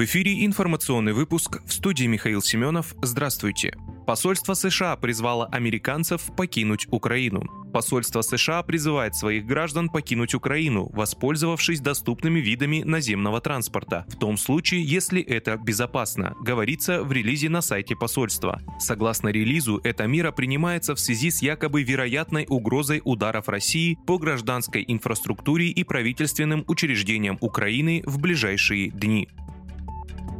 В эфире информационный выпуск в студии Михаил Семенов. Здравствуйте. Посольство США призвало американцев покинуть Украину. Посольство США призывает своих граждан покинуть Украину, воспользовавшись доступными видами наземного транспорта, в том случае, если это безопасно, говорится в релизе на сайте посольства. Согласно релизу, эта мера принимается в связи с якобы вероятной угрозой ударов России по гражданской инфраструктуре и правительственным учреждениям Украины в ближайшие дни.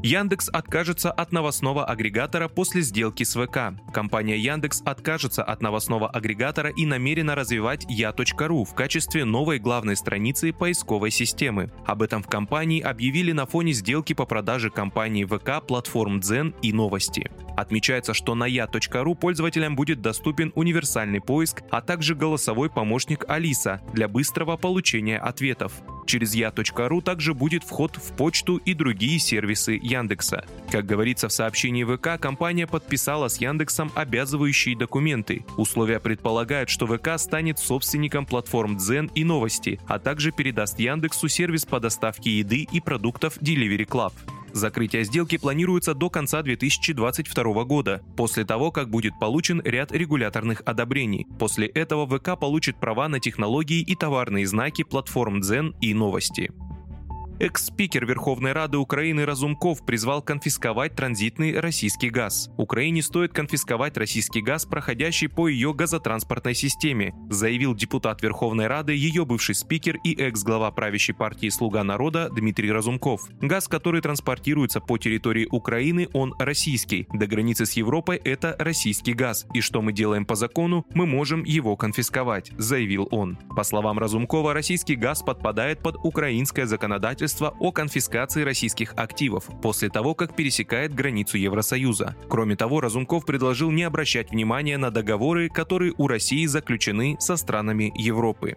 Яндекс откажется от новостного агрегатора после сделки с ВК. Компания Яндекс откажется от новостного агрегатора и намерена развивать я.ру в качестве новой главной страницы поисковой системы. Об этом в компании объявили на фоне сделки по продаже компании ВК платформ Дзен и Новости. Отмечается, что на я.ру пользователям будет доступен универсальный поиск, а также голосовой помощник Алиса для быстрого получения ответов. Через я.ру также будет вход в почту и другие сервисы Яндекса. Как говорится в сообщении ВК, компания подписала с Яндексом обязывающие документы. Условия предполагают, что ВК станет собственником платформ Дзен и Новости, а также передаст Яндексу сервис по доставке еды и продуктов Delivery Club. Закрытие сделки планируется до конца 2022 года, после того, как будет получен ряд регуляторных одобрений. После этого ВК получит права на технологии и товарные знаки платформ Дзен и Новости. Экс-спикер Верховной Рады Украины Разумков призвал конфисковать транзитный российский газ. Украине стоит конфисковать российский газ, проходящий по ее газотранспортной системе, заявил депутат Верховной Рады, ее бывший спикер и экс-глава правящей партии «Слуга народа» Дмитрий Разумков. Газ, который транспортируется по территории Украины, он российский. До границы с Европой это российский газ. И что мы делаем по закону, мы можем его конфисковать, заявил он. По словам Разумкова, российский газ подпадает под украинское законодательство законодательства о конфискации российских активов после того, как пересекает границу Евросоюза. Кроме того, Разумков предложил не обращать внимания на договоры, которые у России заключены со странами Европы.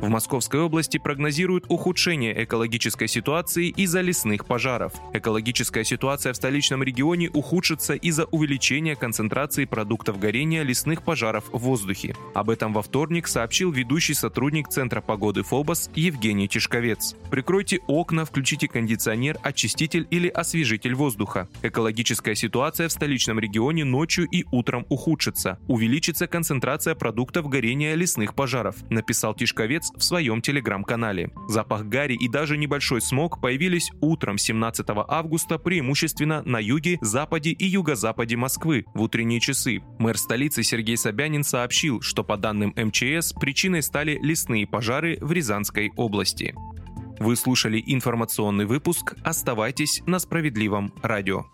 В Московской области прогнозируют ухудшение экологической ситуации из-за лесных пожаров. Экологическая ситуация в столичном регионе ухудшится из-за увеличения концентрации продуктов горения лесных пожаров в воздухе. Об этом во вторник сообщил ведущий сотрудник Центра погоды ФОБОС Евгений Тишковец. Прикройте окна, включите кондиционер, очиститель или освежитель воздуха. Экологическая ситуация в столичном регионе ночью и утром ухудшится. Увеличится концентрация продуктов горения лесных пожаров, написал Тишковец в своем телеграм-канале. Запах гари и даже небольшой смог появились утром 17 августа преимущественно на юге, западе и юго-западе Москвы в утренние часы. Мэр столицы Сергей Собянин сообщил, что по данным МЧС причиной стали лесные пожары в Рязанской области. Вы слушали информационный выпуск. Оставайтесь на справедливом радио.